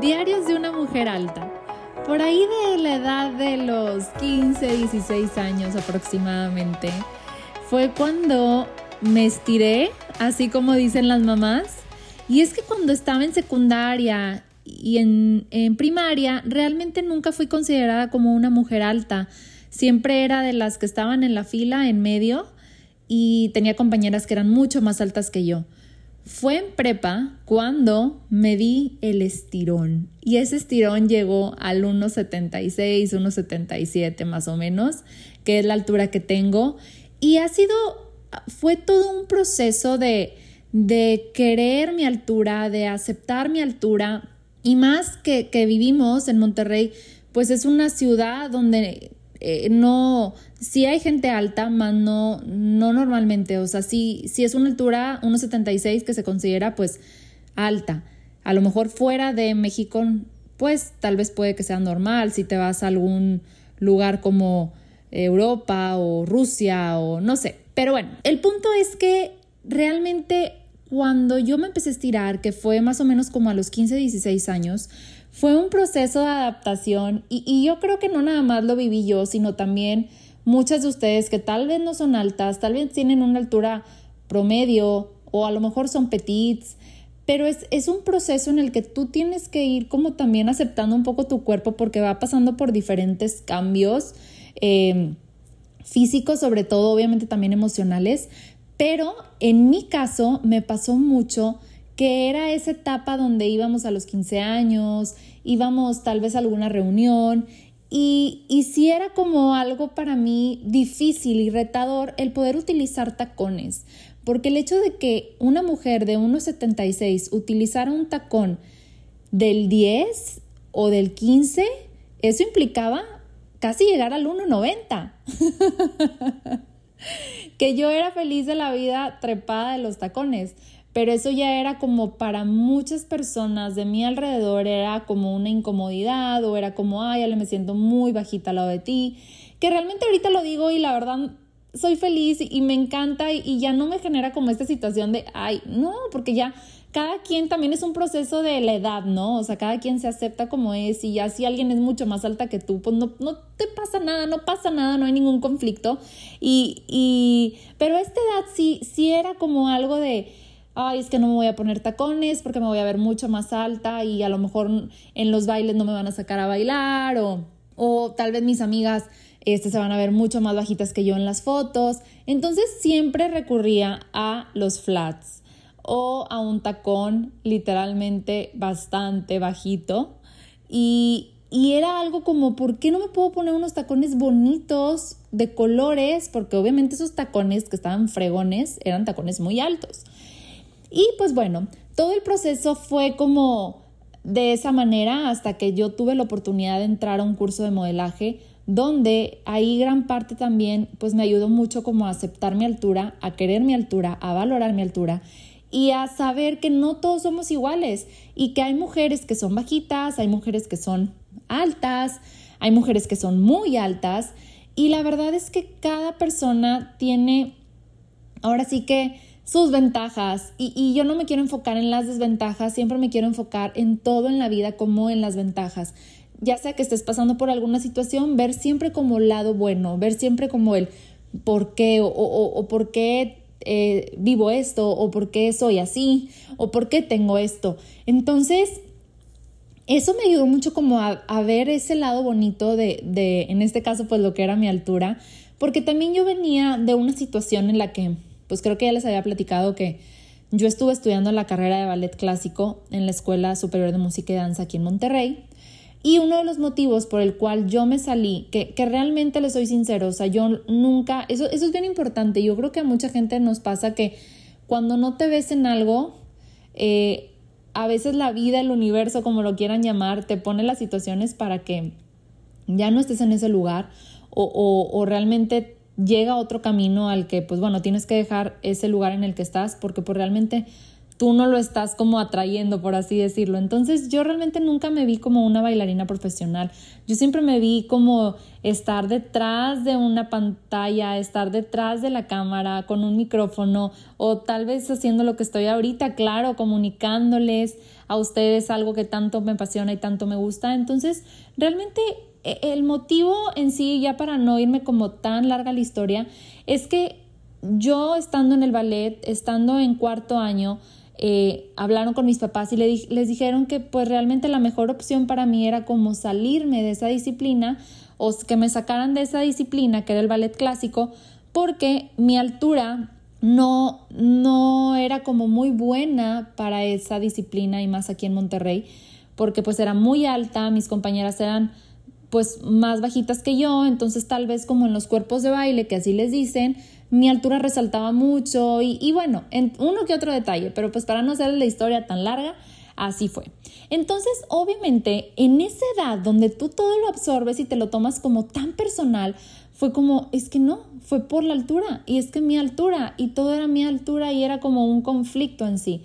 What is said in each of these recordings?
Diarios de una mujer alta. Por ahí de la edad de los 15, 16 años aproximadamente, fue cuando me estiré, así como dicen las mamás. Y es que cuando estaba en secundaria y en, primaria, realmente nunca fui considerada como una mujer alta. Siempre era de las que estaban en la fila, en medio, y tenía compañeras que eran mucho más altas que yo. Fue en prepa cuando me di el estirón y ese estirón llegó al 1,76, 1,77 más o menos, que es la altura que tengo. Y ha sido, fue todo un proceso de, de querer mi altura, de aceptar mi altura y más que, que vivimos en Monterrey, pues es una ciudad donde eh, no, si hay gente alta, más no, no normalmente, o sea, si, si es una altura 1,76 que se considera pues alta, a lo mejor fuera de México, pues tal vez puede que sea normal, si te vas a algún lugar como Europa o Rusia o no sé, pero bueno, el punto es que realmente cuando yo me empecé a estirar, que fue más o menos como a los 15, 16 años, fue un proceso de adaptación y, yo creo que no nada más lo viví yo, sino también muchas de ustedes que tal vez no son altas, tal vez tienen una altura promedio o a lo mejor son petits, pero es, un proceso en el que tú tienes que ir como también aceptando un poco tu cuerpo porque va pasando por diferentes cambios eh, físicos, sobre todo obviamente también emocionales, pero en mi caso me pasó mucho que era esa etapa donde íbamos a los 15 años, íbamos tal vez a alguna reunión y, y sí era como algo para mí difícil y retador el poder utilizar tacones, porque el hecho de que una mujer de 1,76 utilizara un tacón del 10 o del 15, eso implicaba casi llegar al 1,90. que yo era feliz de la vida trepada de los tacones pero eso ya era como para muchas personas de mi alrededor, era como una incomodidad o era como, ay, ya me siento muy bajita al lado de ti, que realmente ahorita lo digo y la verdad soy feliz y me encanta y, ya no me genera como esta situación de, ay, no, porque ya cada quien también es un proceso de la edad, ¿no? O sea, cada quien se acepta como es y ya si alguien es mucho más alta que tú, pues no, no te pasa nada, no pasa nada, no hay ningún conflicto. Y, y, pero a esta edad sí, sí era como algo de ay, es que no me voy a poner tacones porque me voy a ver mucho más alta y a lo mejor en los bailes no me van a sacar a bailar o, o tal vez mis amigas este, se van a ver mucho más bajitas que yo en las fotos. Entonces siempre recurría a los flats o a un tacón literalmente bastante bajito y, y era algo como, ¿por qué no me puedo poner unos tacones bonitos de colores? Porque obviamente esos tacones que estaban fregones eran tacones muy altos. Y pues bueno, todo el proceso fue como de esa manera hasta que yo tuve la oportunidad de entrar a un curso de modelaje donde ahí gran parte también pues me ayudó mucho como a aceptar mi altura, a querer mi altura, a valorar mi altura y a saber que no todos somos iguales y que hay mujeres que son bajitas, hay mujeres que son altas, hay mujeres que son muy altas y la verdad es que cada persona tiene ahora sí que sus ventajas y, yo no me quiero enfocar en las desventajas, siempre me quiero enfocar en todo en la vida como en las ventajas. Ya sea que estés pasando por alguna situación, ver siempre como lado bueno, ver siempre como el por qué o, por qué eh, vivo esto o por qué soy así o por qué tengo esto. Entonces, eso me ayudó mucho como a, a ver ese lado bonito de, de, en este caso, pues lo que era mi altura, porque también yo venía de una situación en la que pues creo que ya les había platicado que yo estuve estudiando la carrera de ballet clásico en la Escuela Superior de Música y Danza aquí en Monterrey. Y uno de los motivos por el cual yo me salí, que, que realmente le soy sincero, o sea, yo nunca, eso, eso es bien importante, yo creo que a mucha gente nos pasa que cuando no te ves en algo, eh, a veces la vida, el universo, como lo quieran llamar, te pone las situaciones para que ya no estés en ese lugar o, o, o realmente llega otro camino al que, pues bueno, tienes que dejar ese lugar en el que estás porque pues realmente tú no lo estás como atrayendo, por así decirlo. Entonces yo realmente nunca me vi como una bailarina profesional. Yo siempre me vi como estar detrás de una pantalla, estar detrás de la cámara con un micrófono o tal vez haciendo lo que estoy ahorita, claro, comunicándoles a ustedes algo que tanto me apasiona y tanto me gusta. Entonces realmente el motivo en sí, ya para no irme como tan larga la historia, es que yo estando en el ballet, estando en cuarto año, eh, hablaron con mis papás y les dijeron que pues realmente la mejor opción para mí era como salirme de esa disciplina o que me sacaran de esa disciplina que era el ballet clásico porque mi altura no, no era como muy buena para esa disciplina y más aquí en Monterrey porque pues era muy alta, mis compañeras eran pues más bajitas que yo, entonces tal vez como en los cuerpos de baile, que así les dicen, mi altura resaltaba mucho y, bueno, en uno que otro detalle, pero pues para no hacer la historia tan larga, así fue. Entonces, obviamente, en esa edad donde tú todo lo absorbes y te lo tomas como tan personal, fue como, es que no, fue por la altura y es que mi altura y todo era mi altura y era como un conflicto en sí.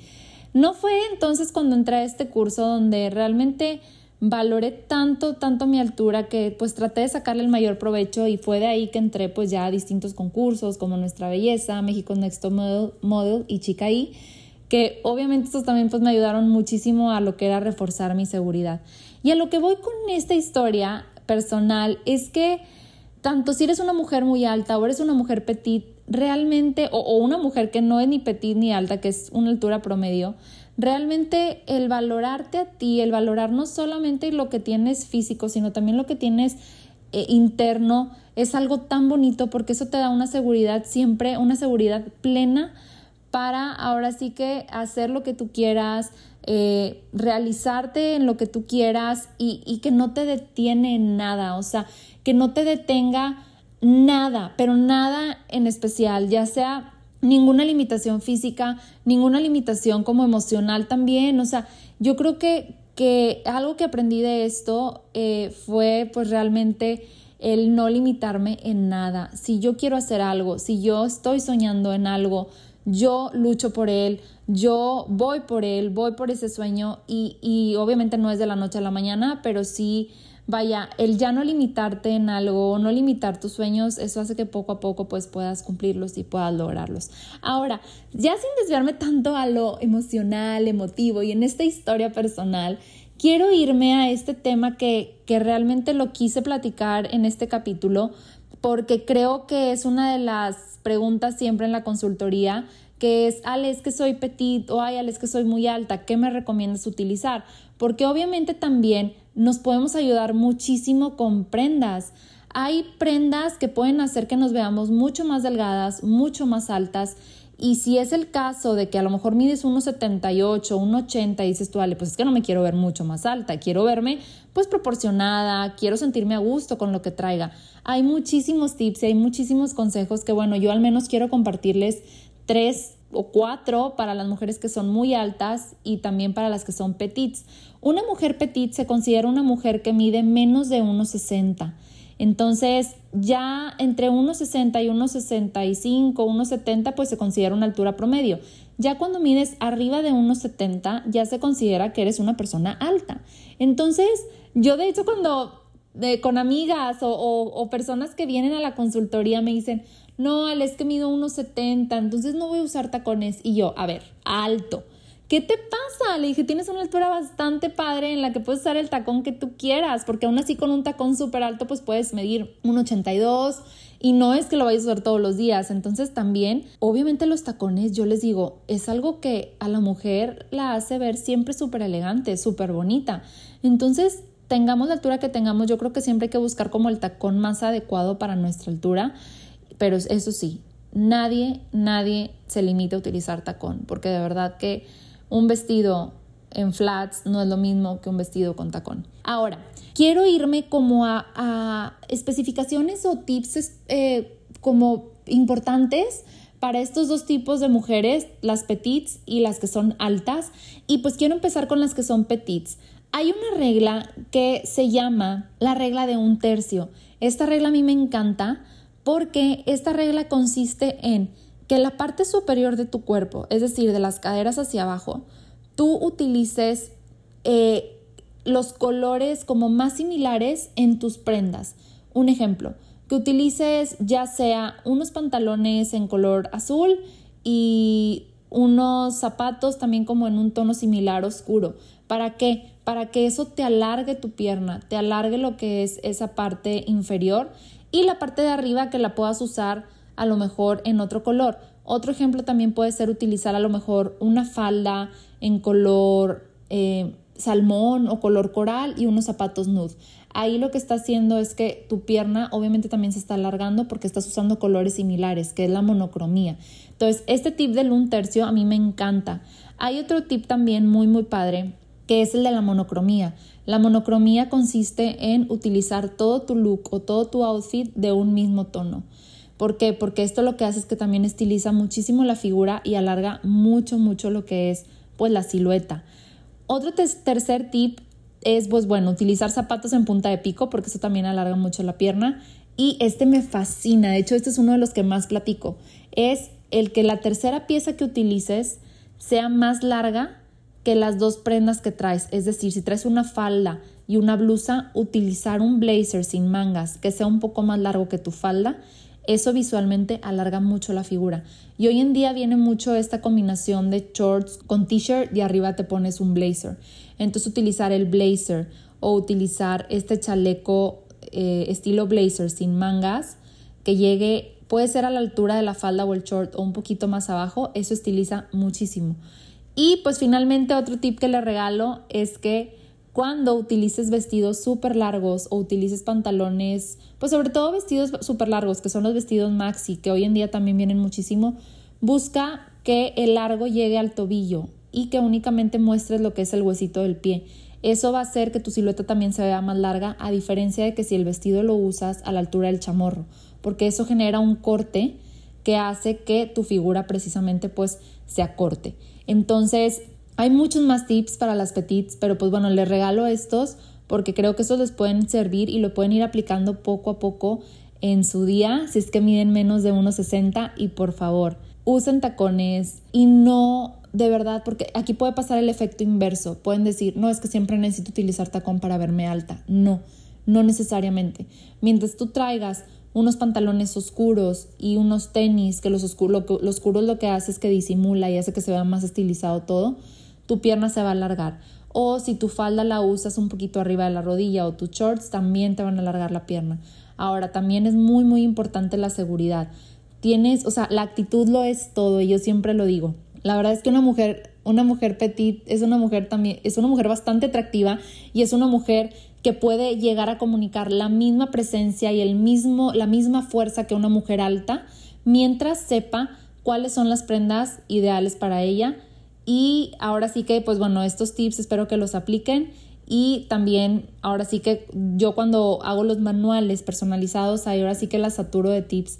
No fue entonces cuando entré a este curso donde realmente valoré tanto, tanto mi altura que pues traté de sacarle el mayor provecho y fue de ahí que entré pues ya a distintos concursos como Nuestra Belleza, México Next Model, Model y Chica I, que obviamente estos también pues me ayudaron muchísimo a lo que era reforzar mi seguridad. Y a lo que voy con esta historia personal es que tanto si eres una mujer muy alta o eres una mujer petit, realmente, o, o una mujer que no es ni petit ni alta, que es una altura promedio, realmente el valorarte a ti, el valorar no solamente lo que tienes físico, sino también lo que tienes eh, interno, es algo tan bonito porque eso te da una seguridad siempre, una seguridad plena para ahora sí que hacer lo que tú quieras, eh, realizarte en lo que tú quieras y, y que no te detiene nada, o sea, que no te detenga nada, pero nada en especial, ya sea ninguna limitación física, ninguna limitación como emocional también. O sea, yo creo que, que algo que aprendí de esto eh, fue pues realmente el no limitarme en nada. Si yo quiero hacer algo, si yo estoy soñando en algo, yo lucho por él, yo voy por él, voy por ese sueño y, y obviamente no es de la noche a la mañana, pero sí vaya, el ya no limitarte en algo, no limitar tus sueños, eso hace que poco a poco pues puedas cumplirlos y puedas lograrlos. Ahora, ya sin desviarme tanto a lo emocional, emotivo y en esta historia personal, quiero irme a este tema que, que realmente lo quise platicar en este capítulo porque creo que es una de las preguntas siempre en la consultoría que es, Ale, es que soy petit o ay, Ale, es que soy muy alta, ¿qué me recomiendas utilizar? Porque obviamente también nos podemos ayudar muchísimo con prendas. Hay prendas que pueden hacer que nos veamos mucho más delgadas, mucho más altas. Y si es el caso de que a lo mejor mides 1,78, 1,80 y dices tú, vale, pues es que no me quiero ver mucho más alta, quiero verme pues proporcionada, quiero sentirme a gusto con lo que traiga. Hay muchísimos tips y hay muchísimos consejos que bueno, yo al menos quiero compartirles tres o cuatro para las mujeres que son muy altas y también para las que son petits. Una mujer petit se considera una mujer que mide menos de 1,60. Entonces, ya entre 1,60 y 1,65, 1,70, pues se considera una altura promedio. Ya cuando mides arriba de 1,70, ya se considera que eres una persona alta. Entonces, yo de hecho cuando con amigas o, o personas que vienen a la consultoría me dicen, no, Ale, es que mido 1,70, entonces no voy a usar tacones. Y yo, a ver, alto. ¿Qué te pasa? Le dije, tienes una altura bastante padre en la que puedes usar el tacón que tú quieras, porque aún así con un tacón súper alto pues puedes medir 1,82 y no es que lo vayas a usar todos los días. Entonces también, obviamente los tacones, yo les digo, es algo que a la mujer la hace ver siempre súper elegante, súper bonita. Entonces, tengamos la altura que tengamos, yo creo que siempre hay que buscar como el tacón más adecuado para nuestra altura. Pero eso sí, nadie, nadie se limita a utilizar tacón, porque de verdad que un vestido en flats no es lo mismo que un vestido con tacón. Ahora, quiero irme como a, especificaciones o tips eh, como importantes para estos dos tipos de mujeres, las petits y las que son altas. Y pues quiero empezar con las que son petits. Hay una regla que se llama la regla de un tercio. Esta regla a mí me encanta porque esta regla consiste en que la parte superior de tu cuerpo, es decir, de las caderas hacia abajo, tú utilices eh, los colores como más similares en tus prendas. Un ejemplo, que utilices ya sea unos pantalones en color azul y unos zapatos también como en un tono similar oscuro. ¿Para qué? Para que eso te alargue tu pierna, te alargue lo que es esa parte inferior y la parte de arriba que la puedas usar a lo mejor en otro color. Otro ejemplo también puede ser utilizar a lo mejor una falda en color eh, salmón o color coral y unos zapatos nude. Ahí lo que está haciendo es que tu pierna obviamente también se está alargando porque estás usando colores similares, que es la monocromía. Entonces, este tip del un tercio a mí me encanta. Hay otro tip también muy, muy padre, que es el de la monocromía. La monocromía consiste en utilizar todo tu look o todo tu outfit de un mismo tono. ¿Por qué? Porque esto lo que hace es que también estiliza muchísimo la figura y alarga mucho, mucho lo que es pues la silueta. Otro tercer tip es, pues bueno, utilizar zapatos en punta de pico porque eso también alarga mucho la pierna. Y este me fascina, de hecho este es uno de los que más platico, es el que la tercera pieza que utilices sea más larga que las dos prendas que traes. Es decir, si traes una falda y una blusa, utilizar un blazer sin mangas que sea un poco más largo que tu falda eso visualmente alarga mucho la figura. Y hoy en día viene mucho esta combinación de shorts con t-shirt y arriba te pones un blazer. Entonces utilizar el blazer o utilizar este chaleco eh, estilo blazer sin mangas que llegue, puede ser a la altura de la falda o el short o un poquito más abajo, eso estiliza muchísimo. Y pues finalmente otro tip que le regalo es que cuando utilices vestidos súper largos o utilices pantalones, pues sobre todo vestidos súper largos, que son los vestidos maxi, que hoy en día también vienen muchísimo, busca que el largo llegue al tobillo y que únicamente muestres lo que es el huesito del pie. Eso va a hacer que tu silueta también se vea más larga, a diferencia de que si el vestido lo usas a la altura del chamorro, porque eso genera un corte que hace que tu figura precisamente pues se acorte. Entonces, hay muchos más tips para las petites, pero pues bueno, les regalo estos porque creo que estos les pueden servir y lo pueden ir aplicando poco a poco en su día, si es que miden menos de 1,60 y por favor, usen tacones y no de verdad, porque aquí puede pasar el efecto inverso. Pueden decir, no, es que siempre necesito utilizar tacón para verme alta. No, no necesariamente. Mientras tú traigas unos pantalones oscuros y unos tenis, que los, oscuros lo, lo que hace es que disimula y hace que se vea más estilizado todo, tu pierna se va a alargar. O si tu falda la usas un poquito arriba de la rodilla o tus shorts, también te van a alargar la pierna. Ahora, también es muy, muy importante la seguridad. Tienes, o sea, la actitud lo es todo y yo siempre lo digo. La verdad es que una mujer, una mujer petit es una mujer también, es una mujer bastante atractiva y es una mujer que puede llegar a comunicar la misma presencia y el mismo, la misma fuerza que una mujer alta, mientras sepa cuáles son las prendas ideales para ella y ahora sí que, pues bueno, estos tips espero que los apliquen. Y también, ahora sí que yo cuando hago los manuales personalizados, ahora sí que las saturo de tips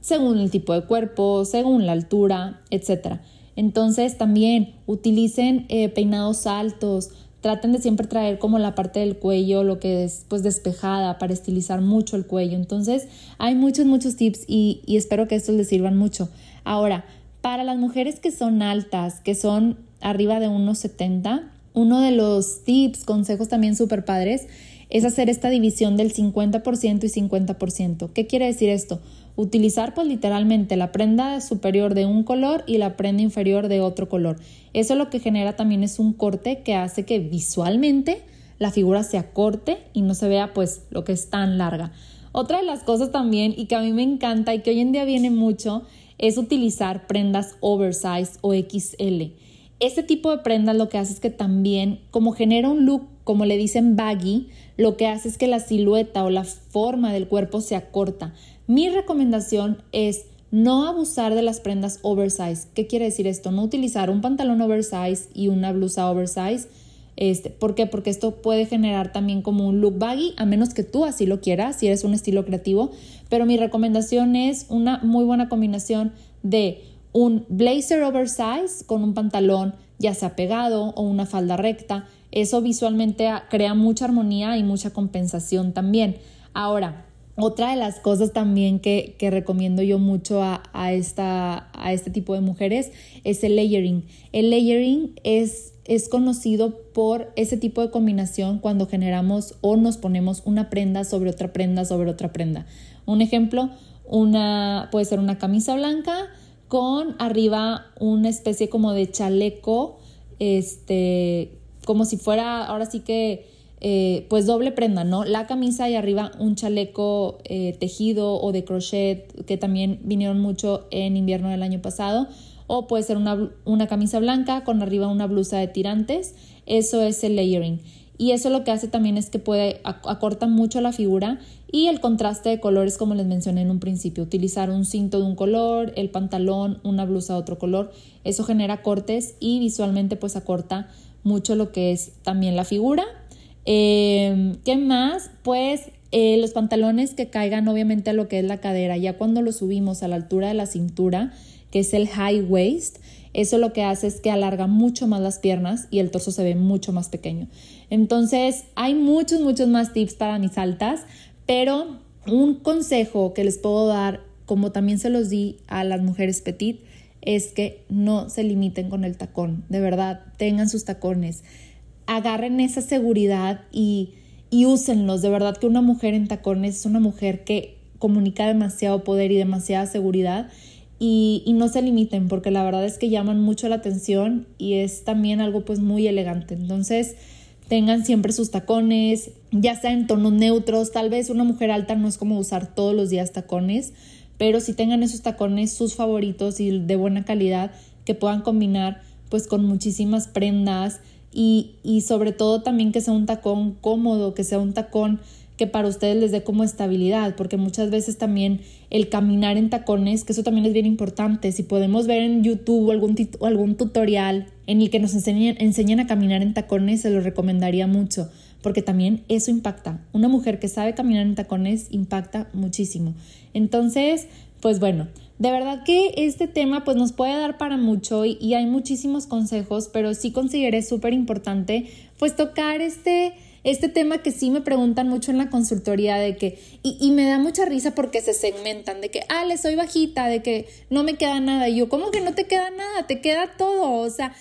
según el tipo de cuerpo, según la altura, etc. Entonces también utilicen eh, peinados altos, traten de siempre traer como la parte del cuello, lo que es pues despejada para estilizar mucho el cuello. Entonces hay muchos, muchos tips y, y espero que estos les sirvan mucho. Ahora, para las mujeres que son altas, que son arriba de unos 70, uno de los tips, consejos también súper padres, es hacer esta división del 50% y 50%. ¿Qué quiere decir esto? Utilizar pues literalmente la prenda superior de un color y la prenda inferior de otro color. Eso lo que genera también es un corte que hace que visualmente la figura se acorte y no se vea pues lo que es tan larga. Otra de las cosas también y que a mí me encanta y que hoy en día viene mucho es utilizar prendas oversize o XL. Este tipo de prendas lo que hace es que también, como genera un look, como le dicen baggy, lo que hace es que la silueta o la forma del cuerpo se acorta. Mi recomendación es no abusar de las prendas oversize. ¿Qué quiere decir esto? No utilizar un pantalón oversize y una blusa oversize este, ¿Por qué? Porque esto puede generar también como un look baggy, a menos que tú así lo quieras, si eres un estilo creativo. Pero mi recomendación es una muy buena combinación de un blazer oversize con un pantalón ya sea pegado o una falda recta. Eso visualmente crea mucha armonía y mucha compensación también. Ahora, Otra de las cosas también que, recomiendo yo mucho a, esta, a este tipo de mujeres es el layering. El layering es, es conocido por ese tipo de combinación cuando generamos o nos ponemos una prenda sobre otra prenda sobre otra prenda. Un ejemplo, una, puede ser una camisa blanca con arriba una especie como de chaleco, este, como si fuera, ahora sí que eh, pues doble prenda, ¿no? La camisa y arriba un chaleco eh, tejido o de crochet que también vinieron mucho en invierno del año pasado. O puede ser una, una camisa blanca con arriba una blusa de tirantes. Eso es el layering. Y eso lo que hace también es que puede acorta mucho la figura y el contraste de colores como les mencioné en un principio, utilizar un cinto de un color, el pantalón, una blusa de otro color, eso genera cortes y visualmente pues acorta mucho lo que es también la figura Em, ¿Qué más? Pues eh, los pantalones que caigan obviamente a lo que es la cadera, ya cuando los subimos a la altura de la cintura, que es el high waist, eso lo que hace es que alarga mucho más las piernas y el torso se ve mucho más pequeño. Entonces, hay muchos, muchos más tips para mis altas, pero un consejo que les puedo dar, como también se los di a las mujeres petit, es que no se limiten con el tacón. De verdad, tengan sus tacones agarren esa seguridad y, y úsenlos. De verdad que una mujer en tacones es una mujer que comunica demasiado poder y demasiada seguridad y, y, no se limiten porque la verdad es que llaman mucho la atención y es también algo pues muy elegante. Entonces tengan siempre sus tacones, ya sea en tonos neutros, tal vez una mujer alta no es como usar todos los días tacones, pero si tengan esos tacones sus favoritos y de buena calidad que puedan combinar pues con muchísimas prendas, y, sobre todo también que sea un tacón cómodo, que sea un tacón que para ustedes les dé como estabilidad, porque muchas veces también el caminar en tacones, que eso también es bien importante, si podemos ver en YouTube algún, algún tutorial en el que nos enseñen, enseñen a caminar en tacones, se lo recomendaría mucho, porque también eso impacta. Una mujer que sabe caminar en tacones impacta muchísimo. Entonces, pues bueno, de verdad que este tema pues nos puede dar para mucho y, hay muchísimos consejos, pero sí consideré súper importante pues tocar este, este tema que sí me preguntan mucho en la consultoría de que, y, y, me da mucha risa porque se segmentan, de que, ah, le soy bajita, de que no me queda nada. Y yo, ¿cómo que no te queda nada? Te queda todo. O sea,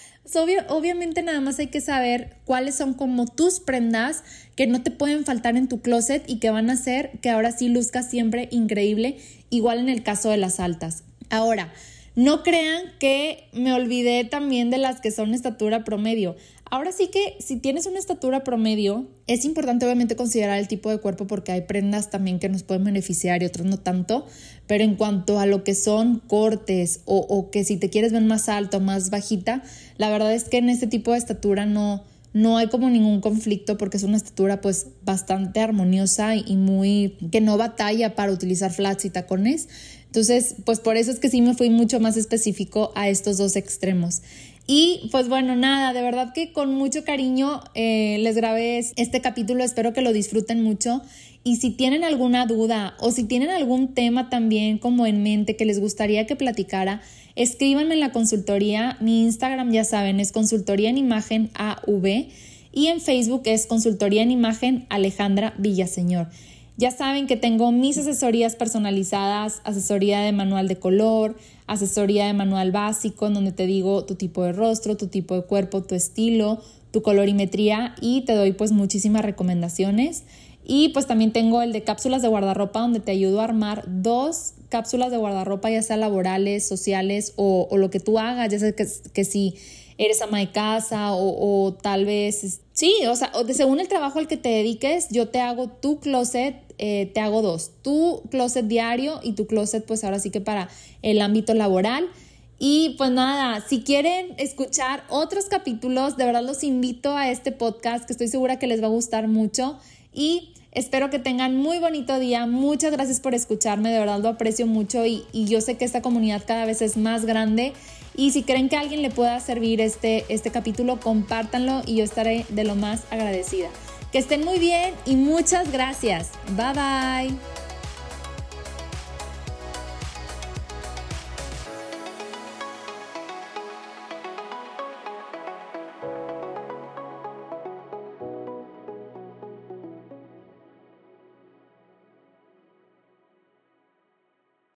obviamente nada más hay que saber cuáles son como tus prendas que no te pueden faltar en tu closet y que van a hacer que ahora sí luzcas siempre increíble, igual en el caso de las altas. Ahora, no crean que me olvidé también de las que son estatura promedio. Ahora sí que si tienes una estatura promedio, es importante obviamente considerar el tipo de cuerpo porque hay prendas también que nos pueden beneficiar y otras no tanto, pero en cuanto a lo que son cortes o, que si te quieres ver más alto, más bajita, la verdad es que en este tipo de estatura no, no hay como ningún conflicto porque es una estatura pues bastante armoniosa y muy que no batalla para utilizar flats y tacones. Entonces, pues por eso es que sí me fui mucho más específico a estos dos extremos. Y pues bueno, nada, de verdad que con mucho cariño eh, les grabé este capítulo, espero que lo disfruten mucho. Y si tienen alguna duda o si tienen algún tema también como en mente que les gustaría que platicara, escríbanme en la consultoría. Mi Instagram ya saben es consultoría en imagen AV y en Facebook es consultoría en imagen Alejandra Villaseñor. Ya saben que tengo mis asesorías personalizadas, asesoría de manual de color, asesoría de manual básico, en donde te digo tu tipo de rostro, tu tipo de cuerpo, tu estilo, tu colorimetría y te doy pues muchísimas recomendaciones. Y pues también tengo el de cápsulas de guardarropa, donde te ayudo a armar dos cápsulas de guardarropa, ya sea laborales, sociales o, lo que tú hagas, ya sea que, que si eres ama de casa o, tal vez, sí, o sea, según el trabajo al que te dediques, yo te hago tu closet, eh, te hago dos, tu closet diario y tu closet pues ahora sí que para el ámbito laboral. Y pues nada, si quieren escuchar otros capítulos, de verdad los invito a este podcast que estoy segura que les va a gustar mucho y espero que tengan muy bonito día. Muchas gracias por escucharme, de verdad lo aprecio mucho y, y yo sé que esta comunidad cada vez es más grande y si creen que a alguien le pueda servir este, este capítulo, compártanlo y yo estaré de lo más agradecida. Que estén muy bien y muchas gracias. Bye bye.